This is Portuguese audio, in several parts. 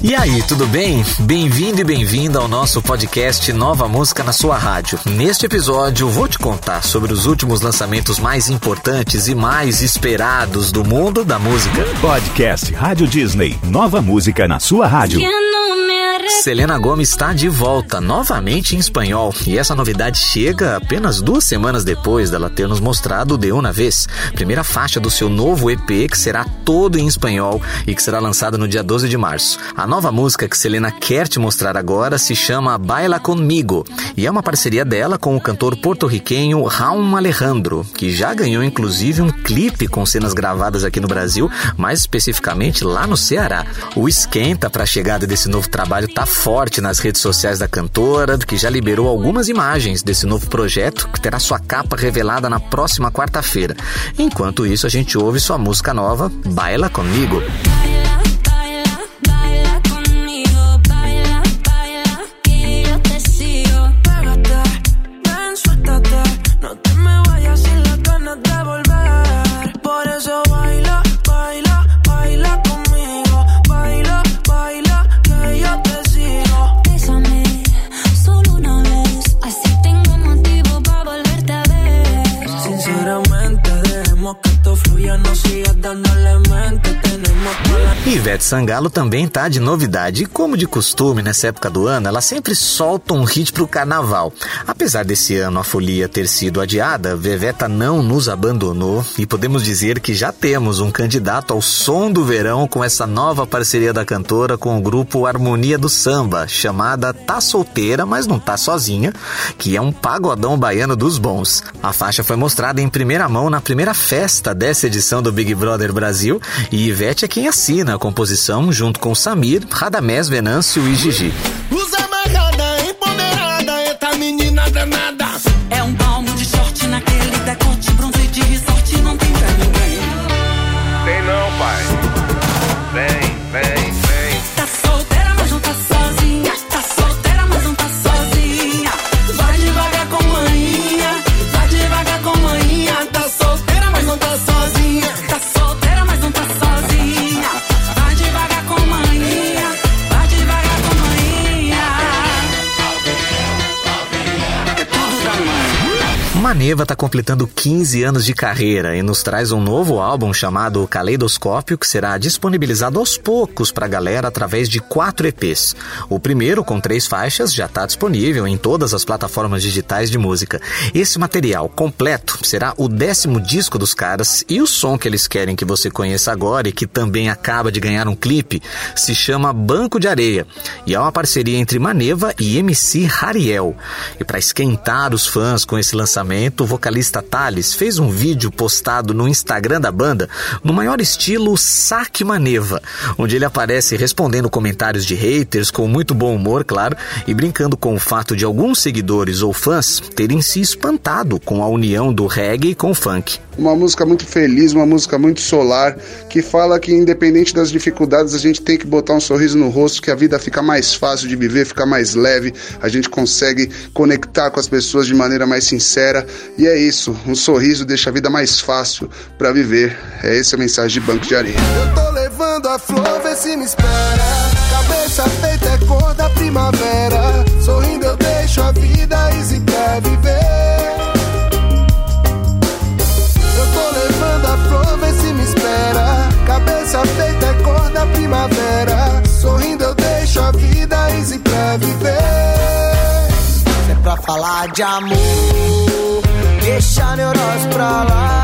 E aí, tudo bem? Bem-vindo e bem-vinda ao nosso podcast Nova Música na sua rádio. Neste episódio, vou te contar sobre os últimos lançamentos mais importantes e mais esperados do mundo da música. Podcast Rádio Disney. Nova música na sua rádio. Selena Gomez está de volta, novamente em espanhol, e essa novidade chega apenas duas semanas depois dela ter nos mostrado De Una Vez, primeira faixa do seu novo EP que será todo em espanhol e que será lançado no dia 12 de março. A nova música que Selena quer te mostrar agora se chama Baila Comigo, e é uma parceria dela com o cantor porto-riquenho Raul Alejandro, que já ganhou inclusive um clipe com cenas gravadas aqui no Brasil, mais especificamente lá no Ceará. O esquenta para a chegada desse novo trabalho tá forte nas redes sociais da cantora, que já liberou algumas imagens desse novo projeto, que terá sua capa revelada na próxima quarta-feira. Enquanto isso, a gente ouve sua música nova, Baila Comigo. Ivete Sangalo também tá de novidade. E como de costume, nessa época do ano, ela sempre solta um hit pro carnaval. Apesar desse ano a folia ter sido adiada, Veveta não nos abandonou e podemos dizer que já temos um candidato ao som do verão com essa nova parceria da cantora com o grupo Harmonia do Samba, chamada Tá Solteira, mas não tá sozinha, que é um pagodão baiano dos bons. A faixa foi mostrada em primeira mão na primeira festa dessa edição do Big Brother Brasil e Ivete é quem assina a composição junto com Samir, Radamés Venâncio e Gigi. Usa amarrada, empoderada, eita menina danada. É um Maneva está completando 15 anos de carreira e nos traz um novo álbum chamado Caleidoscópio que será disponibilizado aos poucos para a galera através de quatro EPs. O primeiro, com três faixas, já está disponível em todas as plataformas digitais de música. Esse material completo será o décimo disco dos caras e o som que eles querem que você conheça agora e que também acaba de ganhar um clipe se chama Banco de Areia e é uma parceria entre Maneva e MC Rariel. E para esquentar os fãs com esse lançamento, o vocalista Thales fez um vídeo postado no Instagram da banda no maior estilo Saque Maneva, onde ele aparece respondendo comentários de haters com muito bom humor, claro, e brincando com o fato de alguns seguidores ou fãs terem se espantado com a união do reggae com o funk. Uma música muito feliz, uma música muito solar, que fala que independente das dificuldades, a gente tem que botar um sorriso no rosto, que a vida fica mais fácil de viver, fica mais leve, a gente consegue conectar com as pessoas de maneira mais sincera. E é isso, um sorriso deixa a vida mais fácil para viver. É essa a mensagem de Banco de Areia. Eu tô levando a flor, vê se me espera. Cabeça feita é cor da primavera. Sorrindo eu deixo a vida easy pra viver. Eu tô levando a flor, vê se me espera. Cabeça feita é cor da primavera. Sorrindo eu deixo a vida easy pra viver. É pra falar de amor. Deixa a neurose pra lá.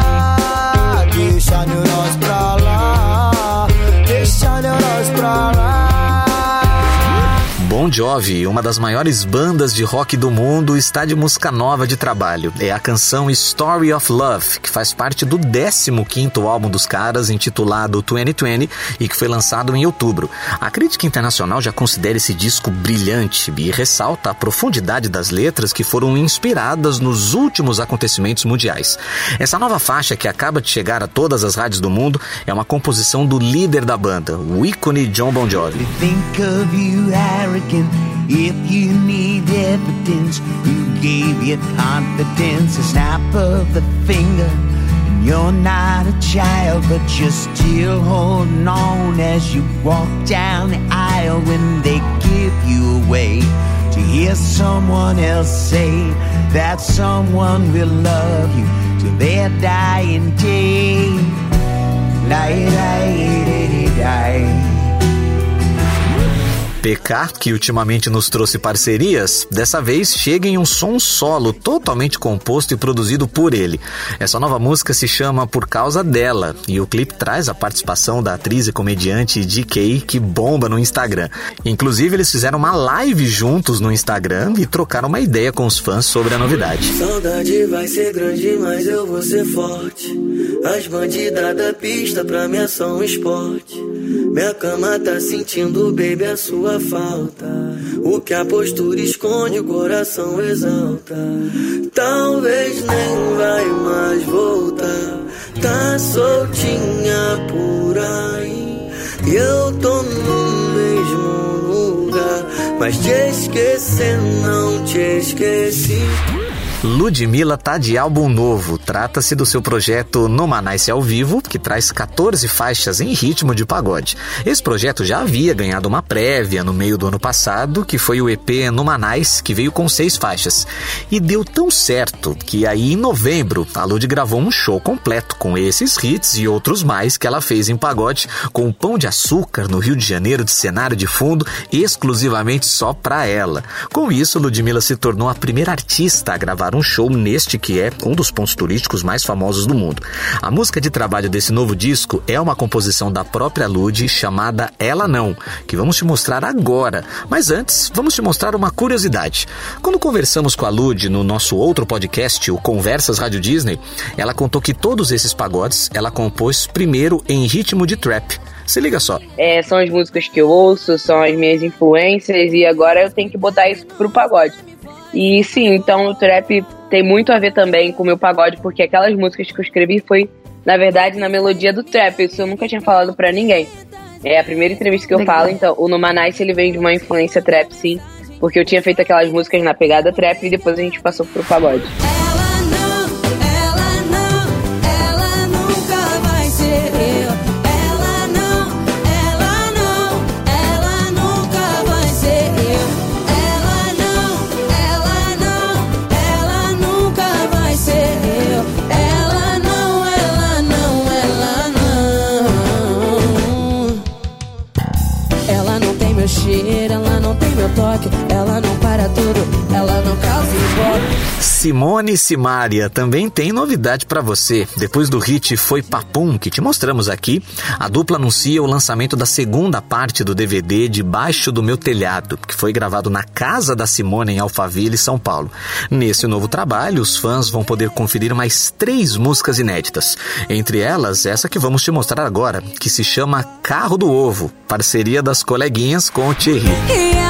Bon Jovi, uma das maiores bandas de rock do mundo, está de música nova de trabalho. É a canção Story of Love, que faz parte do 15º álbum dos caras, intitulado 2020, e que foi lançado em outubro. A crítica internacional já considera esse disco brilhante e ressalta a profundidade das letras que foram inspiradas nos últimos acontecimentos mundiais. Essa nova faixa, que acaba de chegar a todas as rádios do mundo, é uma composição do líder da banda, o ícone John Bon Jovi. Think of you arrogant if you need evidence who gave you confidence a snap of the finger And You're not a child, but you're still holding on as you walk down the aisle when they give you away. To hear someone else say that someone will love you till their dying day. Lie, lie, lie, lie. PK, que ultimamente nos trouxe parcerias, dessa vez chega em um som solo totalmente composto e produzido por ele. Essa nova música se chama Por Causa Dela e o clipe traz a participação da atriz e comediante DK, que bomba no Instagram. Inclusive, eles fizeram uma live juntos no Instagram e trocaram uma ideia com os fãs sobre a novidade. Saudade vai ser grande, mas eu vou ser forte. As bandidas da pista pra mim é só um esporte. Minha cama tá sentindo, baby, a sua falta. O que a postura esconde, o coração exalta. Talvez nem vai mais voltar. Tá soltinha por aí. E eu tô no mesmo lugar. Mas te esquecer, não te esqueci. Ludmilla tá de álbum novo. Trata-se do seu projeto Nomanice ao Vivo, que traz 14 faixas em ritmo de pagode. Esse projeto já havia ganhado uma prévia no meio do ano passado, que foi o EP Nomanice, que veio com seis faixas. E deu tão certo que aí em novembro a Lud gravou um show completo com esses hits e outros mais que ela fez em pagode, com o Pão de Açúcar no Rio de Janeiro de cenário de fundo, exclusivamente só pra ela. Com isso, Ludmilla se tornou a primeira artista a gravar um show neste que é um dos pontos turísticos mais famosos do mundo. A música de trabalho desse novo disco é uma composição da própria Lud chamada Ela Não, que vamos te mostrar agora. Mas antes, vamos te mostrar uma curiosidade. Quando conversamos com a Lud no nosso outro podcast, o Conversas Rádio Disney, ela contou que todos esses pagodes ela compôs primeiro em ritmo de trap. Se liga só. É, são as músicas que eu ouço, são as minhas influências e agora eu tenho que botar isso pro pagode. E sim, então o trap tem muito a ver também com o meu pagode, porque aquelas músicas que eu escrevi foi, na verdade, na melodia do trap. Isso eu nunca tinha falado pra ninguém. É a primeira entrevista que eu Legal. falo, então o Numanice ele vem de uma influência trap, sim. Porque eu tinha feito aquelas músicas na pegada trap e depois a gente passou pro pagode. Ela Simone Simaria também tem novidade pra você. Depois do hit Foi Papum, que te mostramos aqui, a dupla anuncia o lançamento da segunda parte do DVD Debaixo do Meu Telhado, que foi gravado na casa da Simone em Alphaville, São Paulo. Nesse novo trabalho, os fãs vão poder conferir mais três músicas inéditas. Entre elas, essa que vamos te mostrar agora, que se chama Carro do Ovo, parceria das coleguinhas com o Thierry.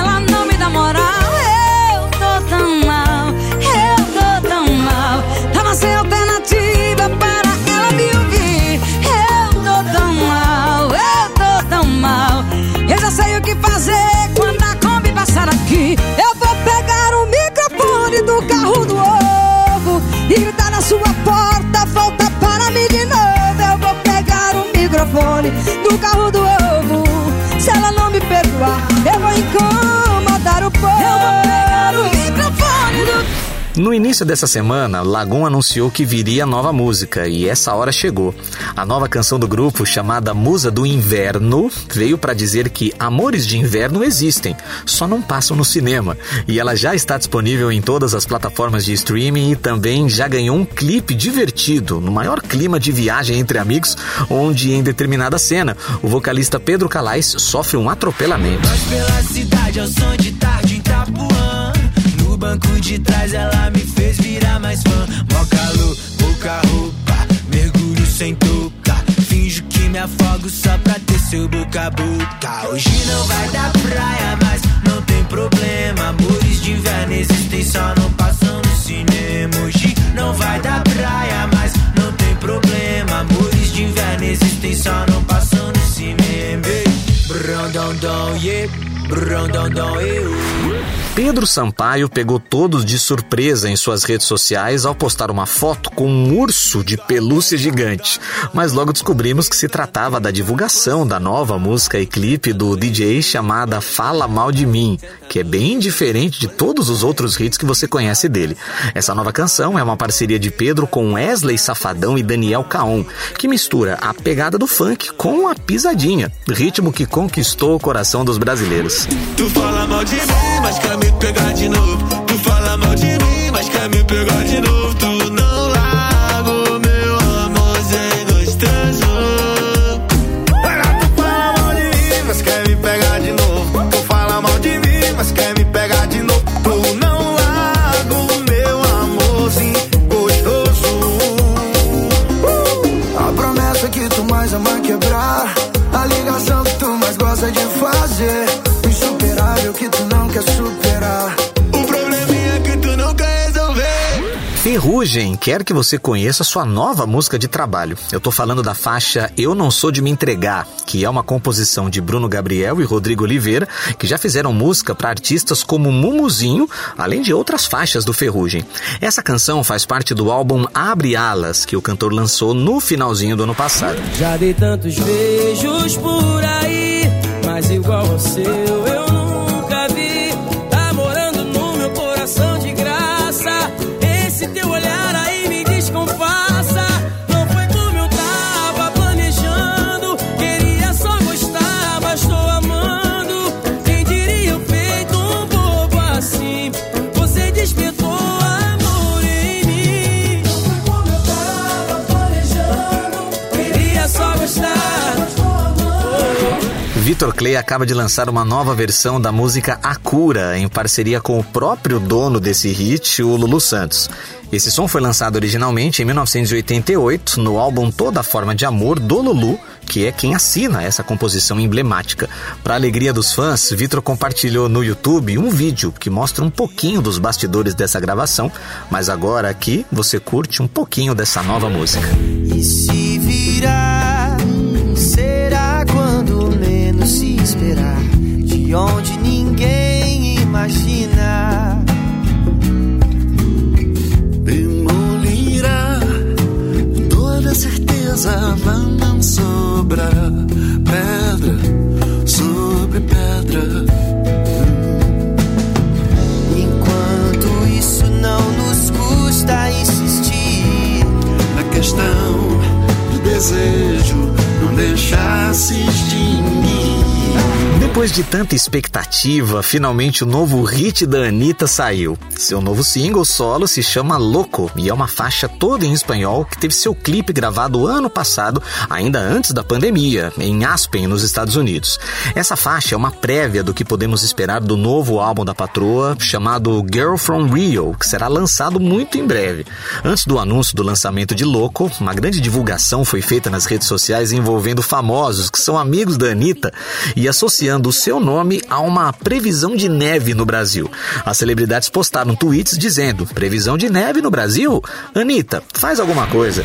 No início dessa semana, Lagoon anunciou que viria nova música e essa hora chegou. A nova canção do grupo, chamada Musa do Inverno, veio para dizer que amores de inverno existem, só não passam no cinema. E ela já está disponível em todas as plataformas de streaming e também já ganhou um clipe divertido, no maior clima de viagem entre amigos, onde em determinada cena, o vocalista Pedro Calais sofre um atropelamento. Pela cidade ao som de tarde em. Banco de trás ela me fez virar mais fã. Mó calor, pouca roupa, mergulho sem tocar. Finjo que me afogo só pra ter seu boca a boca. Hoje não vai dar praia, mas não tem problema. Amores de inverno existem, só não passam no cinema. Hoje não vai dar praia, mas não tem problema. Amores de inverno existem, só não passam no cinema. Dom, yeah. Pedro Sampaio pegou todos de surpresa em suas redes sociais ao postar uma foto com um urso de pelúcia gigante. Mas logo descobrimos que se tratava da divulgação da nova música e clipe do DJ chamada Fala Mal de Mim, que é bem diferente de todos os outros hits que você conhece dele. Essa nova canção é uma parceria de Pedro com Wesley Safadão e Daniel Caon, que mistura a pegada do funk com a pisadinha, ritmo que conquistou o coração dos brasileiros. Tu fala mal de mim, mas quer me pegar de novo. Tu fala mal de mim, mas quer me pegar de novo. Quer que você conheça sua nova música de trabalho. Eu tô falando da faixa Eu Não Sou de Me Entregar, que é uma composição de Bruno Gabriel e Rodrigo Oliveira, que já fizeram música para artistas como Mumuzinho, além de outras faixas do Ferrugem. Essa canção faz parte do álbum Abre Alas, que o cantor lançou no finalzinho do ano passado. Já dei tantos beijos por aí, mas igual ao Vitor Clay acaba de lançar uma nova versão da música A Cura, em parceria com o próprio dono desse hit, o Lulu Santos. Esse som foi lançado originalmente em 1988 no álbum Toda Forma de Amor do Lulu, que é quem assina essa composição emblemática. Para alegria dos fãs, Vitor compartilhou no YouTube um vídeo que mostra um pouquinho dos bastidores dessa gravação, mas agora aqui você curte um pouquinho dessa nova música. E se virar, Depois de tanta expectativa, finalmente o novo hit da Anitta saiu. Seu novo single solo se chama Louco e é uma faixa toda em espanhol que teve seu clipe gravado ano passado, ainda antes da pandemia, em Aspen, nos Estados Unidos. Essa faixa é uma prévia do que podemos esperar do novo álbum da patroa, chamado Girl From Rio, que será lançado muito em breve. Antes do anúncio do lançamento de Louco, uma grande divulgação foi feita nas redes sociais envolvendo famosos que são amigos da Anitta e associando seu nome a uma previsão de neve no Brasil. As celebridades postaram tweets dizendo: previsão de neve no Brasil? Anitta, faz alguma coisa.